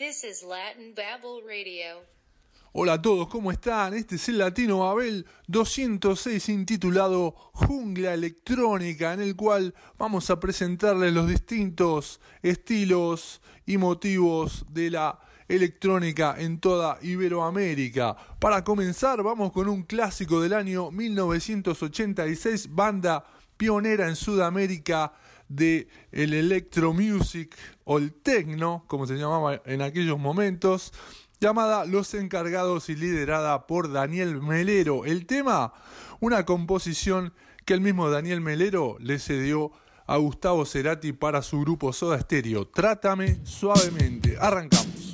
This is Latin Babble Radio. Hola a todos, ¿cómo están? Este es el Latino Babel 206 intitulado Jungla Electrónica, en el cual vamos a presentarles los distintos estilos y motivos de la electrónica en toda Iberoamérica. Para comenzar, vamos con un clásico del año 1986, banda pionera en Sudamérica de el electro music o el techno, como se llamaba en aquellos momentos, llamada Los Encargados y liderada por Daniel Melero. El tema, una composición que el mismo Daniel Melero le cedió a Gustavo Cerati para su grupo Soda Stereo. Trátame suavemente. Arrancamos.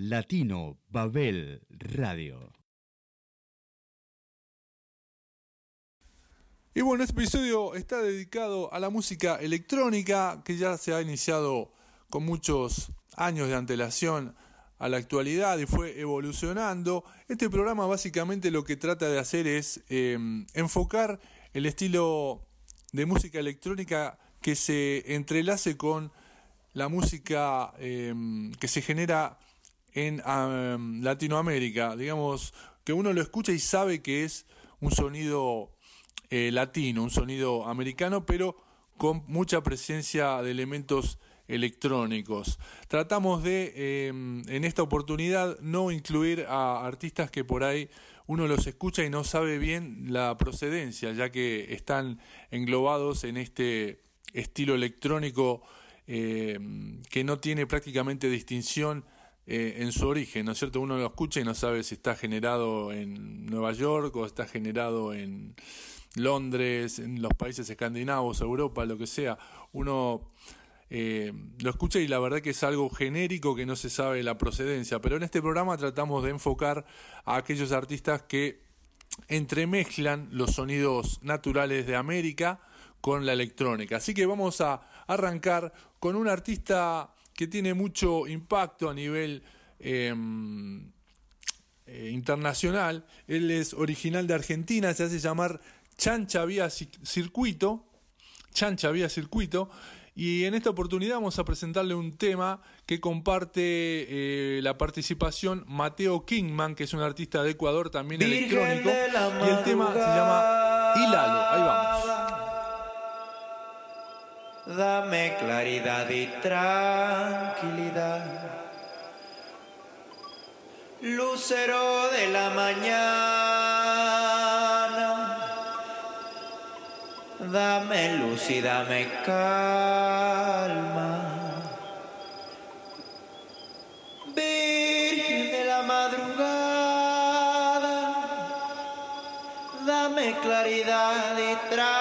Latino Babel Radio. Y bueno, este episodio está dedicado a la música electrónica que ya se ha iniciado con muchos años de antelación a la actualidad y fue evolucionando. Este programa básicamente lo que trata de hacer es em, enfocar el estilo de música electrónica que se entrelace con la música em, que se genera en Latinoamérica, digamos, que uno lo escucha y sabe que es un sonido eh, latino, un sonido americano, pero con mucha presencia de elementos electrónicos. Tratamos de, em, en esta oportunidad, no incluir a artistas que por ahí uno los escucha y no sabe bien la procedencia, ya que están englobados en este estilo electrónico em, que no tiene prácticamente distinción eh, en su origen, ¿no es cierto? Uno lo escucha y no sabe si está generado en Nueva York o está generado en, Londres, en los países escandinavos, Europa, lo que sea, uno eh, lo escucha y la verdad que es algo genérico que no se sabe la procedencia, pero en este programa tratamos de enfocar a aquellos artistas que entremezclan los sonidos naturales de América con la electrónica. Así que vamos a arrancar con un artista que tiene mucho impacto a nivel em, eh, internacional. Él es original de Argentina, se hace llamar Chancha Vía Circuito. Chancha Vía Circuito. Y en esta oportunidad vamos a presentarle un tema que comparte eh, la participación Mateo Kingman, que es un artista de Ecuador también electrónico. Y el tema se llama Hilalo. Ahí vamos. Dame claridad y tranquilidad. Lucero de la mañana Dame luz y dame calma. Virgen de la madrugada, dame claridad y tranquilidad.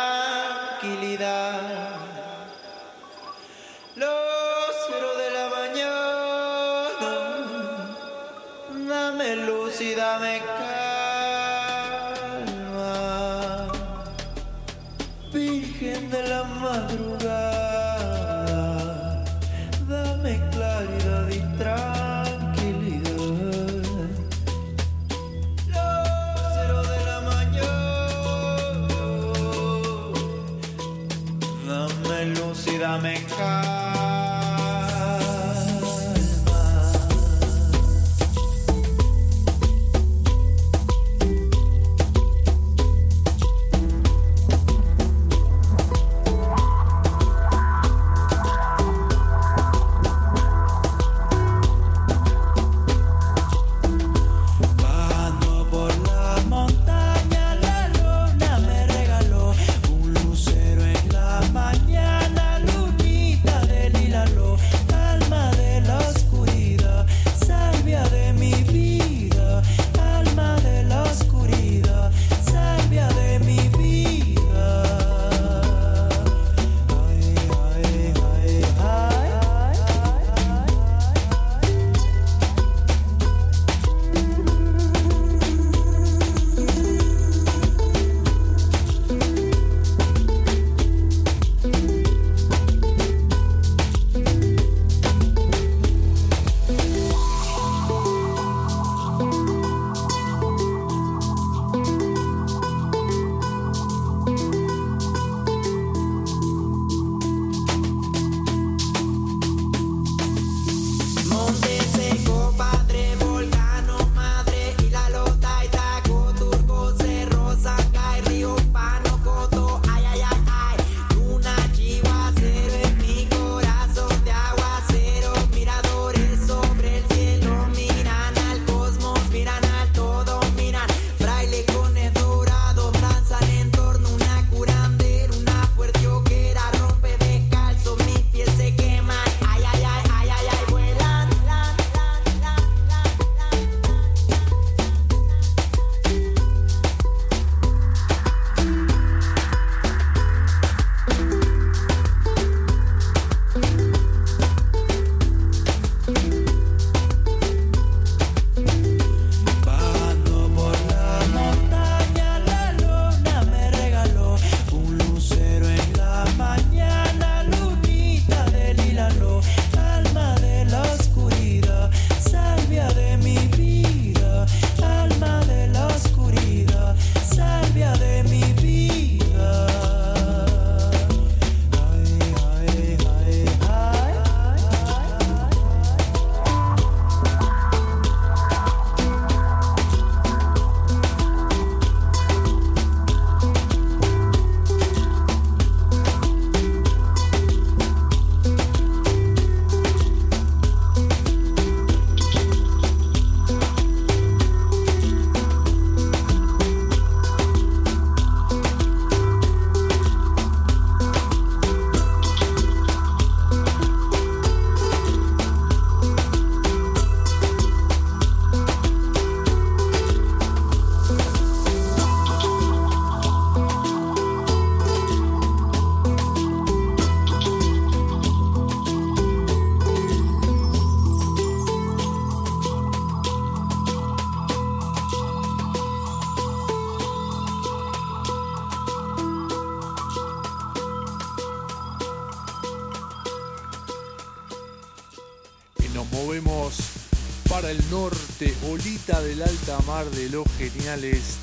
Los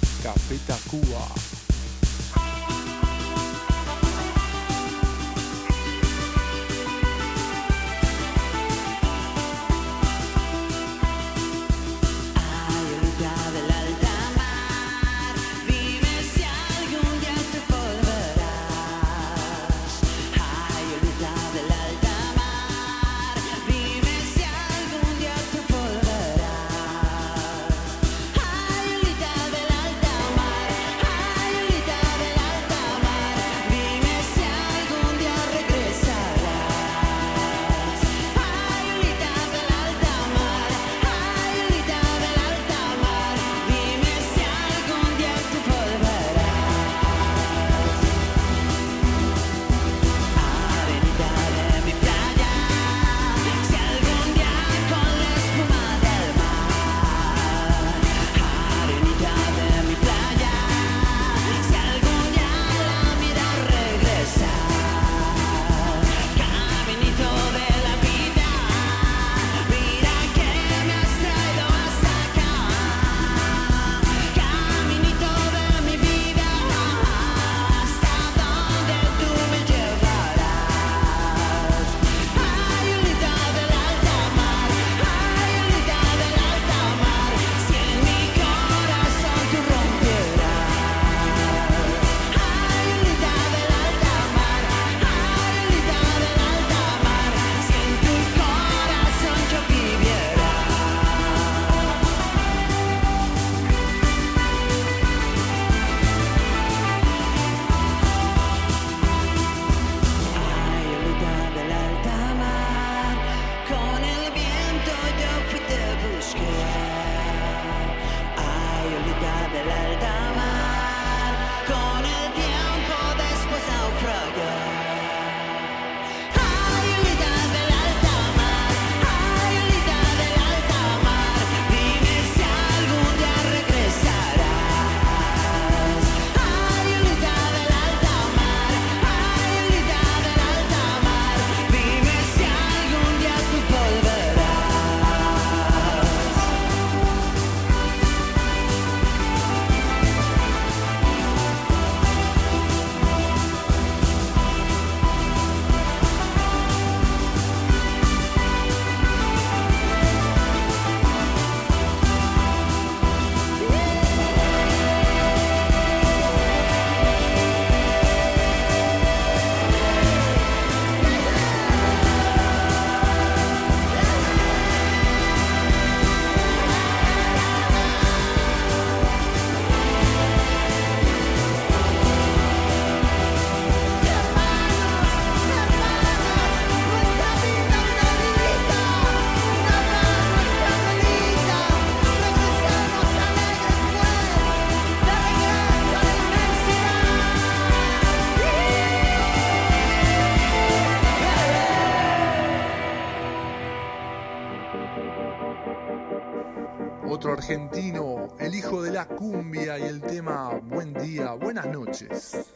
la cumbia y el tema Buen día, buenas noches.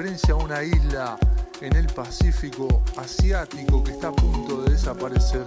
Referencia a una isla en el Pacífico asiático que está a punto de desaparecer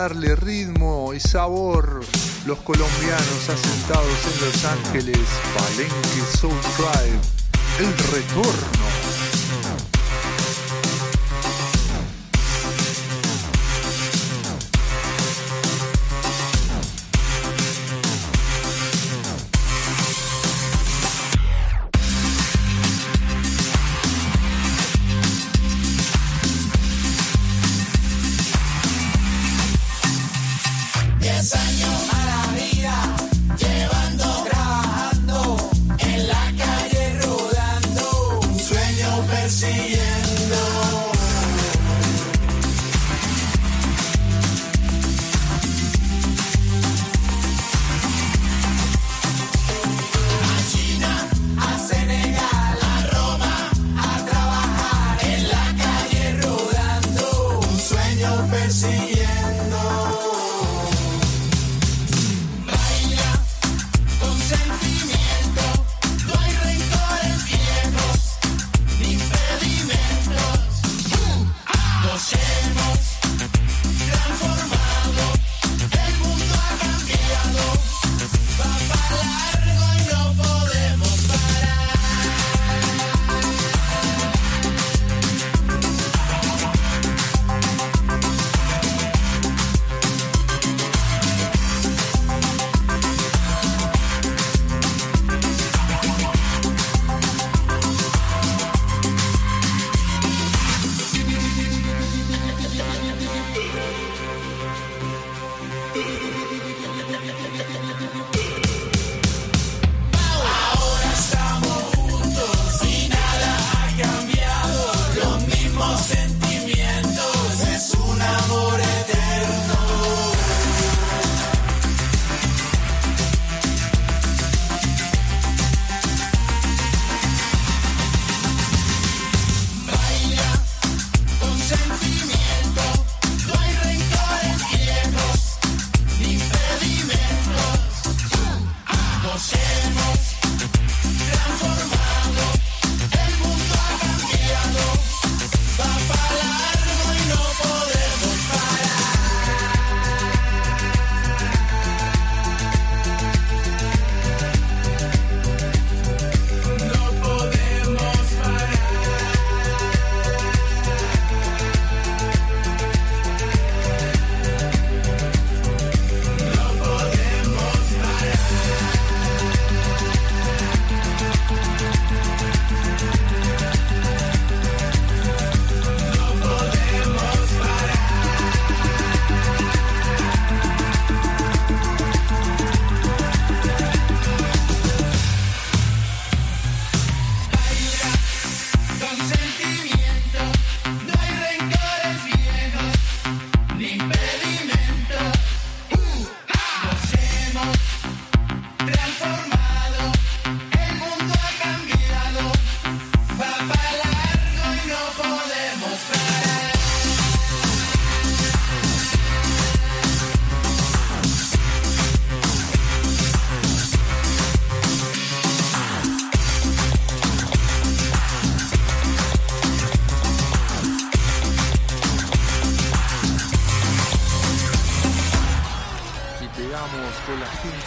darle ritmo y sabor los colombianos asentados en Los Ángeles, Palenque Soul Drive, el retorno.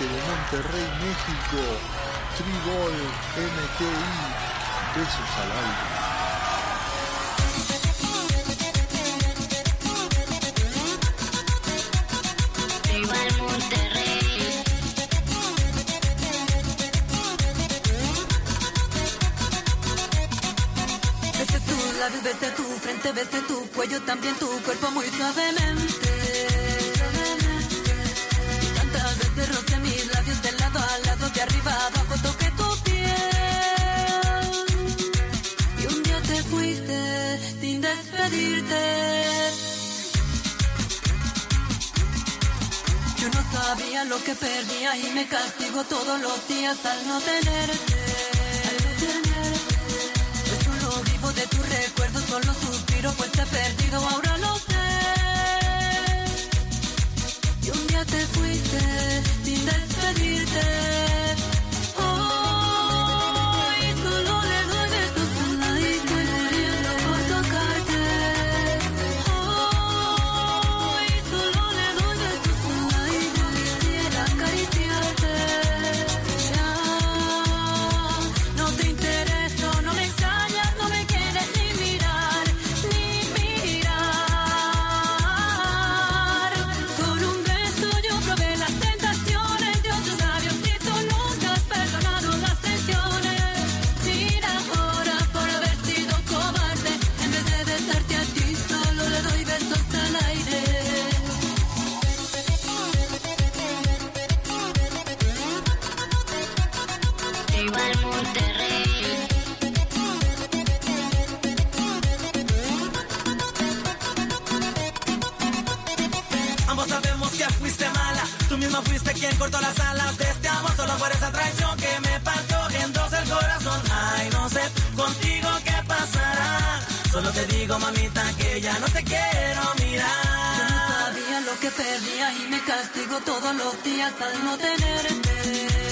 de Monterrey, México. Trigol MTI. Besos al aire. Veste tu frente, veste tu cuello, también tu cuerpo muy suavemente. lo que perdía y me castigo todos los días al no tenerte. Al no tenerte. Yo solo vivo de tus recuerdos, solo suspiro pues te he perdido, ahora lo sé. Y un día te fuiste sin despedirte. No fuiste quien cortó las alas de este amor Solo por esa traición que me partió en dos el corazón. Ay, no sé contigo qué pasará. Solo te digo, mamita, que ya no te quiero mirar. Yo no sabía lo que perdía y me castigo todos los días al no tenerte.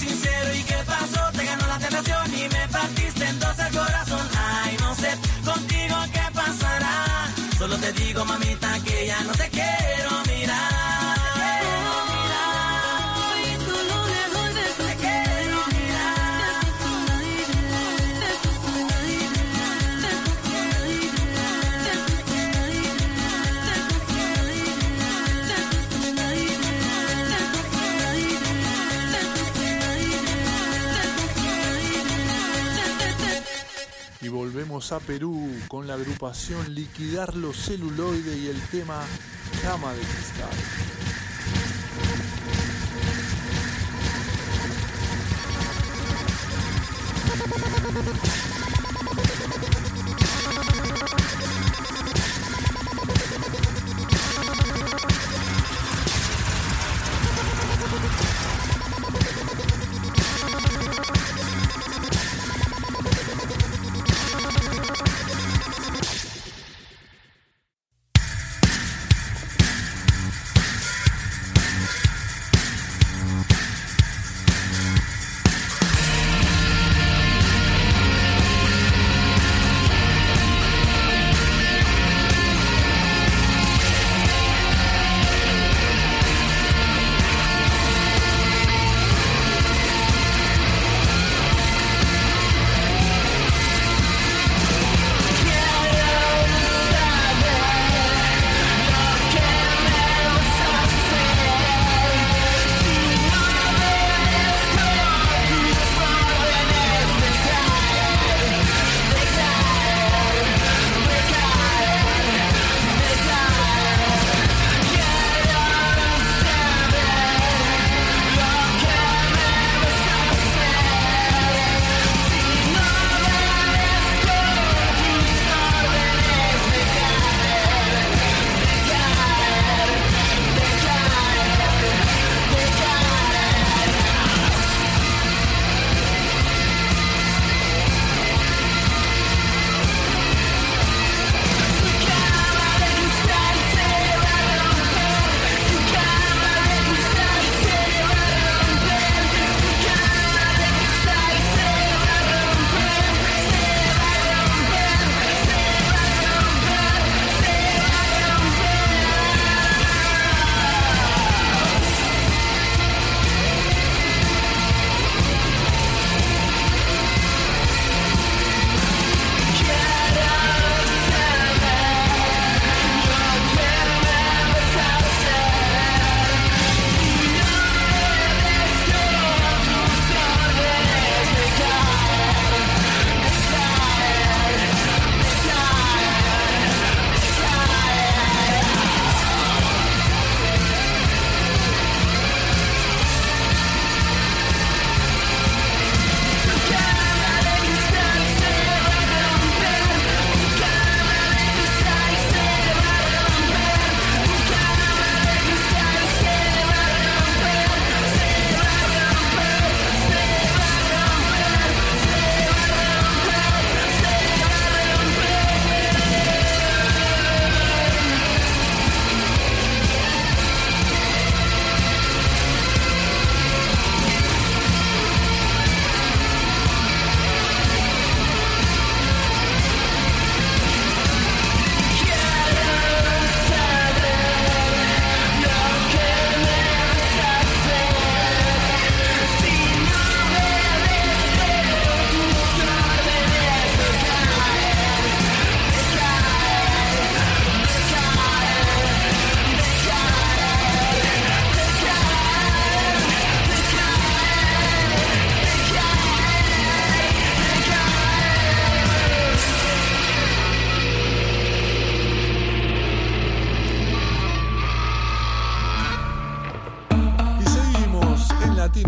sincero y volvemos a Perú con la agrupación Liquidar los celuloide y el tema Cama de Cristal.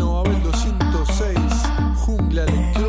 Mabel 206, Jungla Lectura.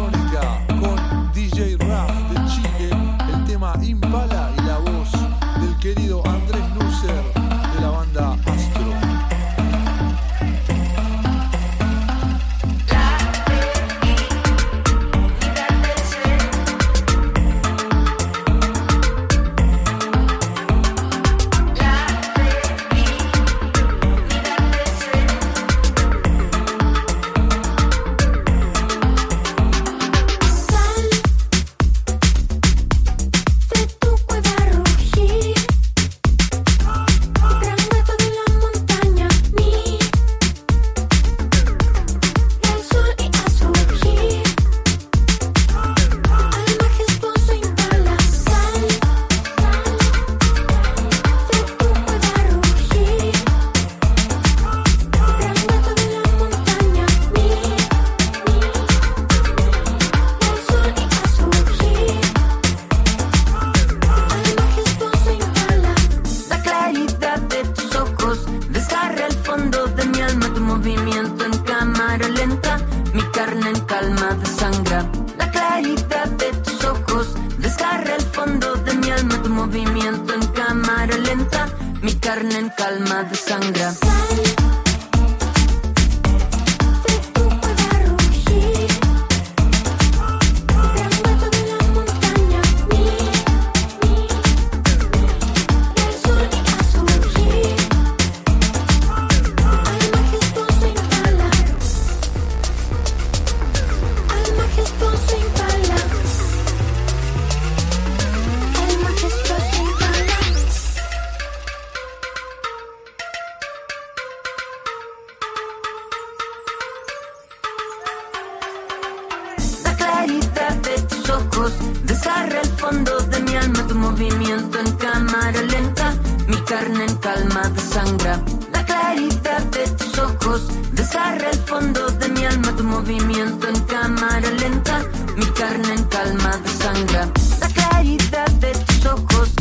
Desgarra el fondo de mi alma, tu movimiento en cámara lenta, mi carne en calma de sangra. La claridad de tus ojos desgarra el fondo de mi alma, tu movimiento en cámara lenta, mi carne en calma de sangra. La claridad de tus ojos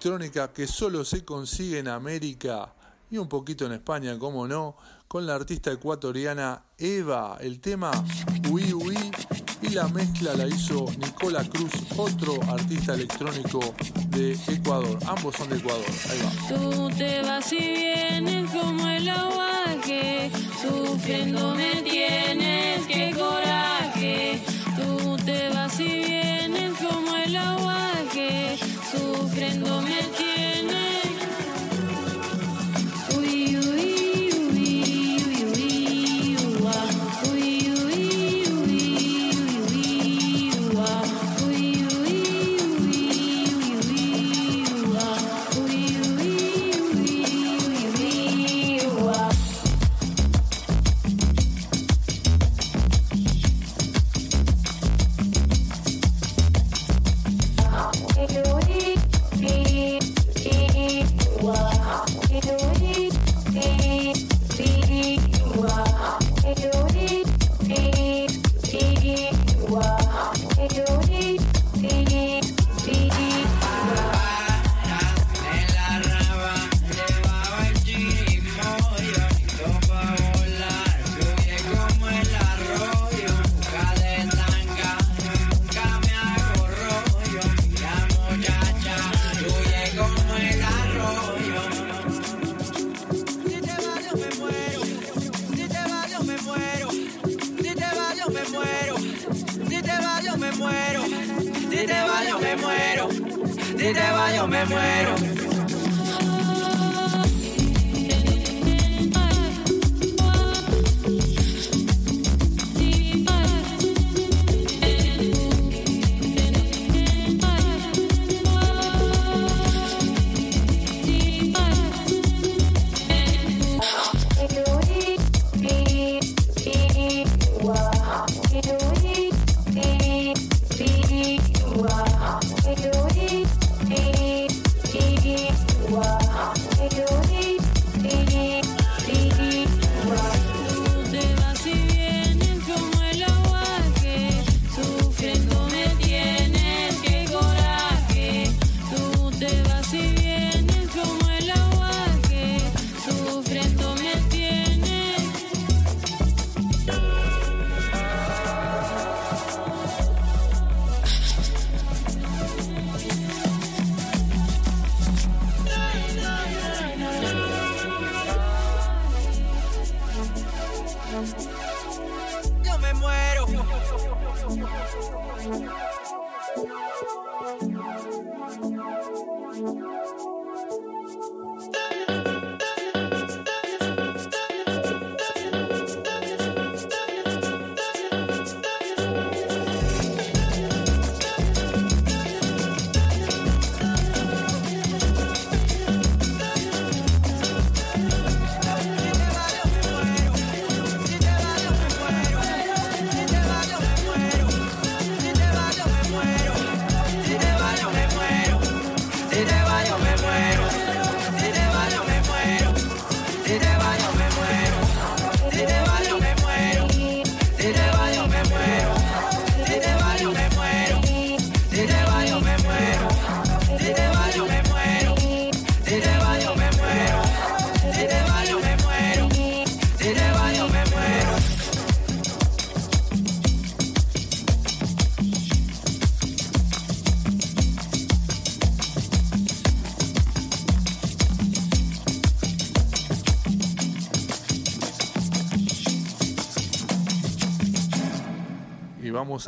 electrónica que solo se consigue en América y un poquito en España, como no, con la artista ecuatoriana Eva. El tema Ui Ui y la mezcla la hizo Nicola Cruz, otro artista electrónico de Ecuador. Ambos son de Ecuador. Ahí va. Tú te vas y vienes como el aguaje, sufriendo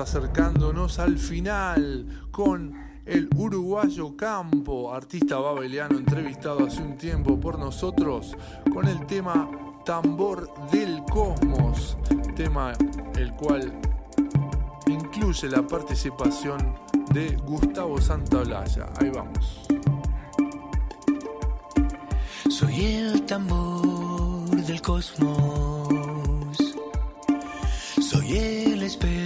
Acercándonos al final con el uruguayo Campo, artista babeliano entrevistado hace un tiempo por nosotros con el tema Tambor del Cosmos, tema el cual incluye la participación de Gustavo Santaolalla. Ahí vamos. Soy el tambor del cosmos. Soy el espejo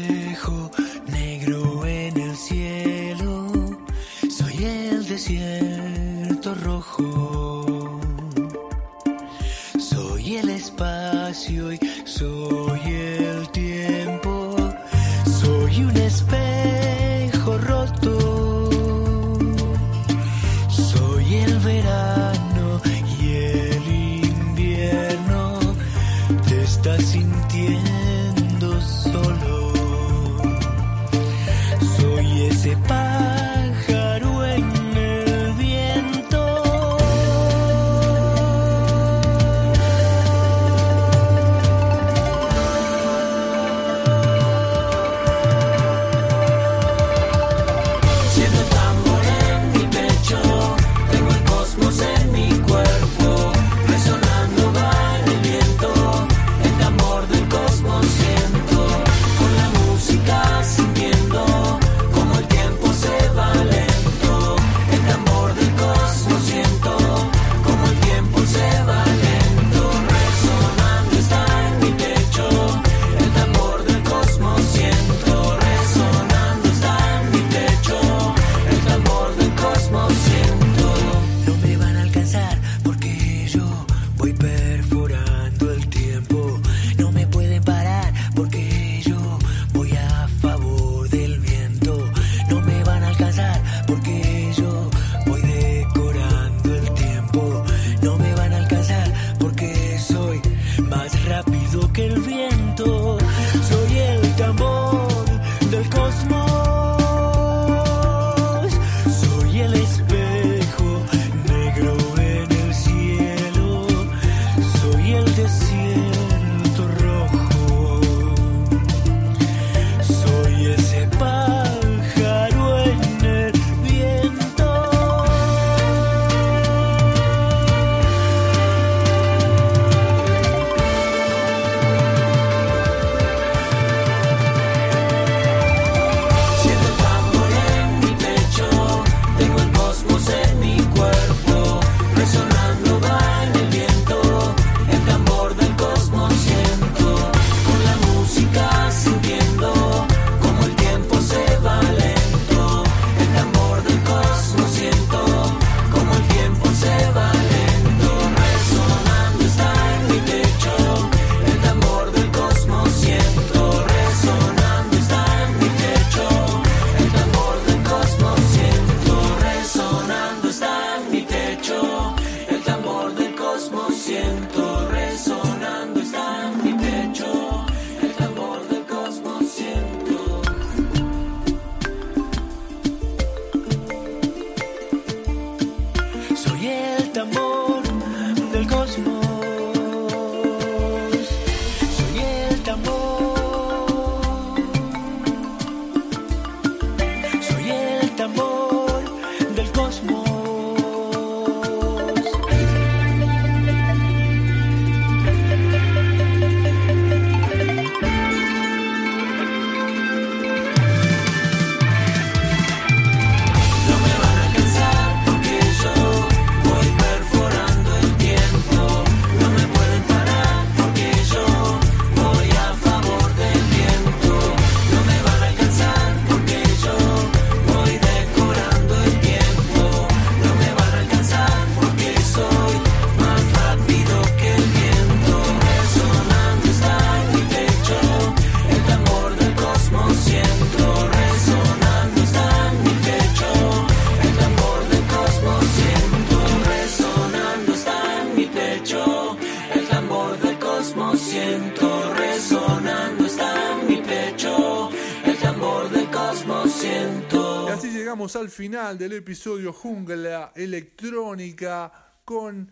final del episodio Jungla Electrónica con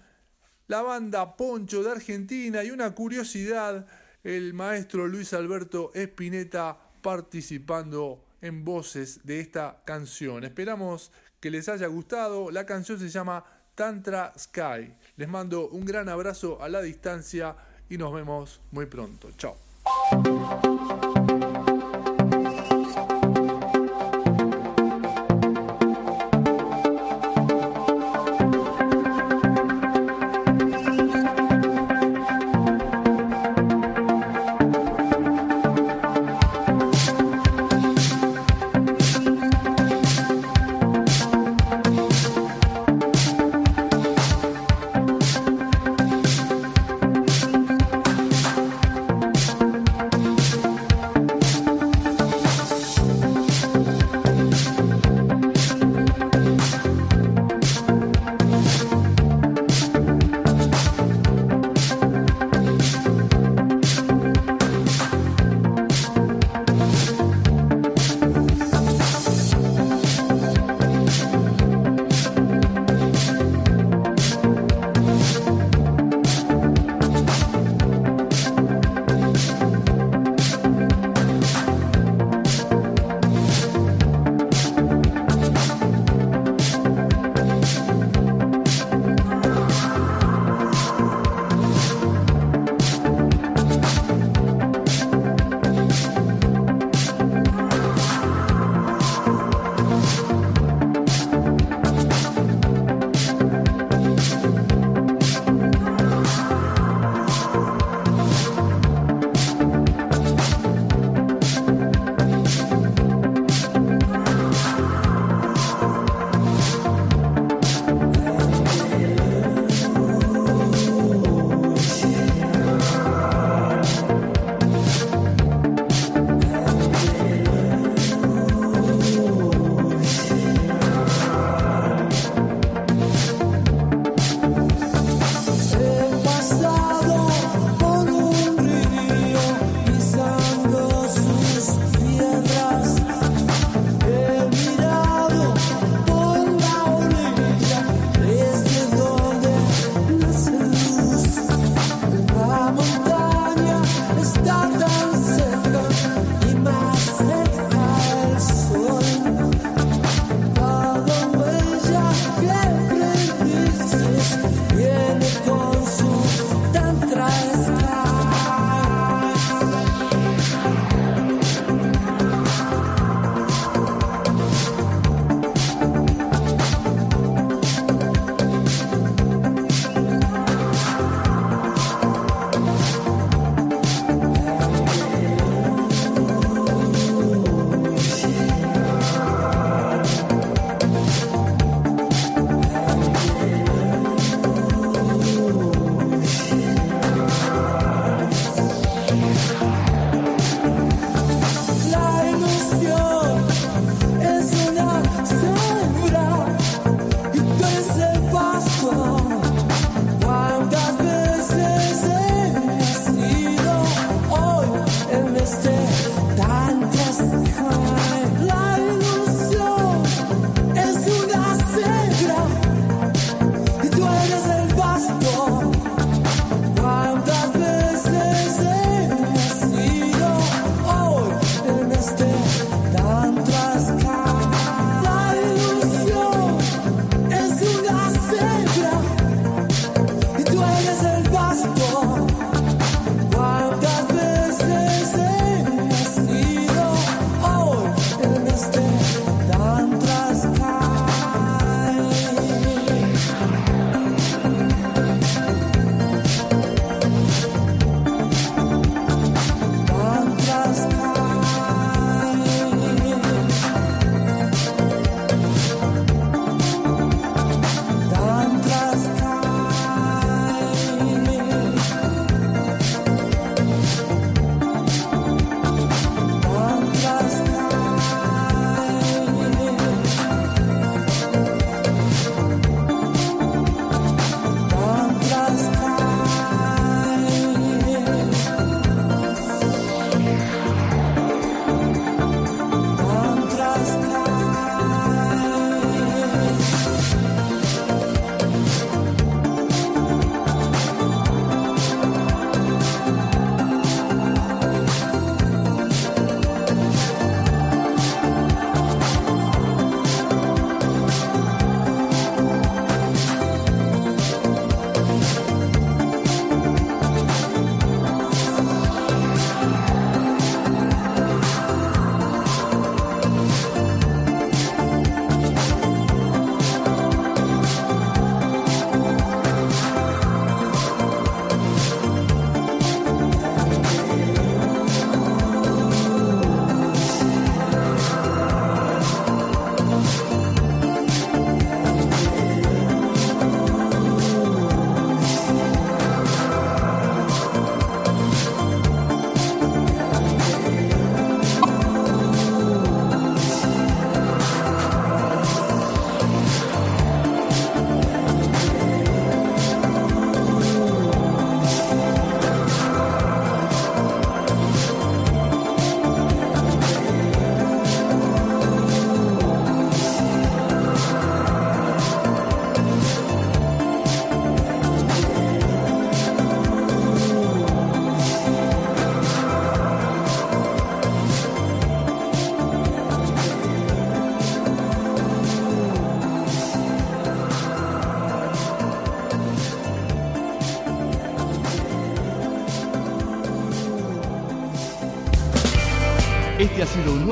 la banda Poncho de Argentina y una curiosidad, el maestro Luis Alberto Espineta participando en voces de esta canción. Esperamos que les haya gustado. La canción se llama Tantra Sky. Les mando un gran abrazo a la distancia y nos vemos muy pronto. Chao.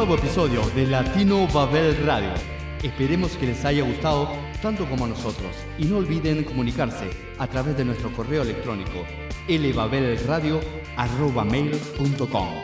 Nuevo episodio de Latino Babel Radio. Esperemos que les haya gustado tanto como a nosotros y no olviden comunicarse a través de nuestro correo electrónico lbabelradio.com.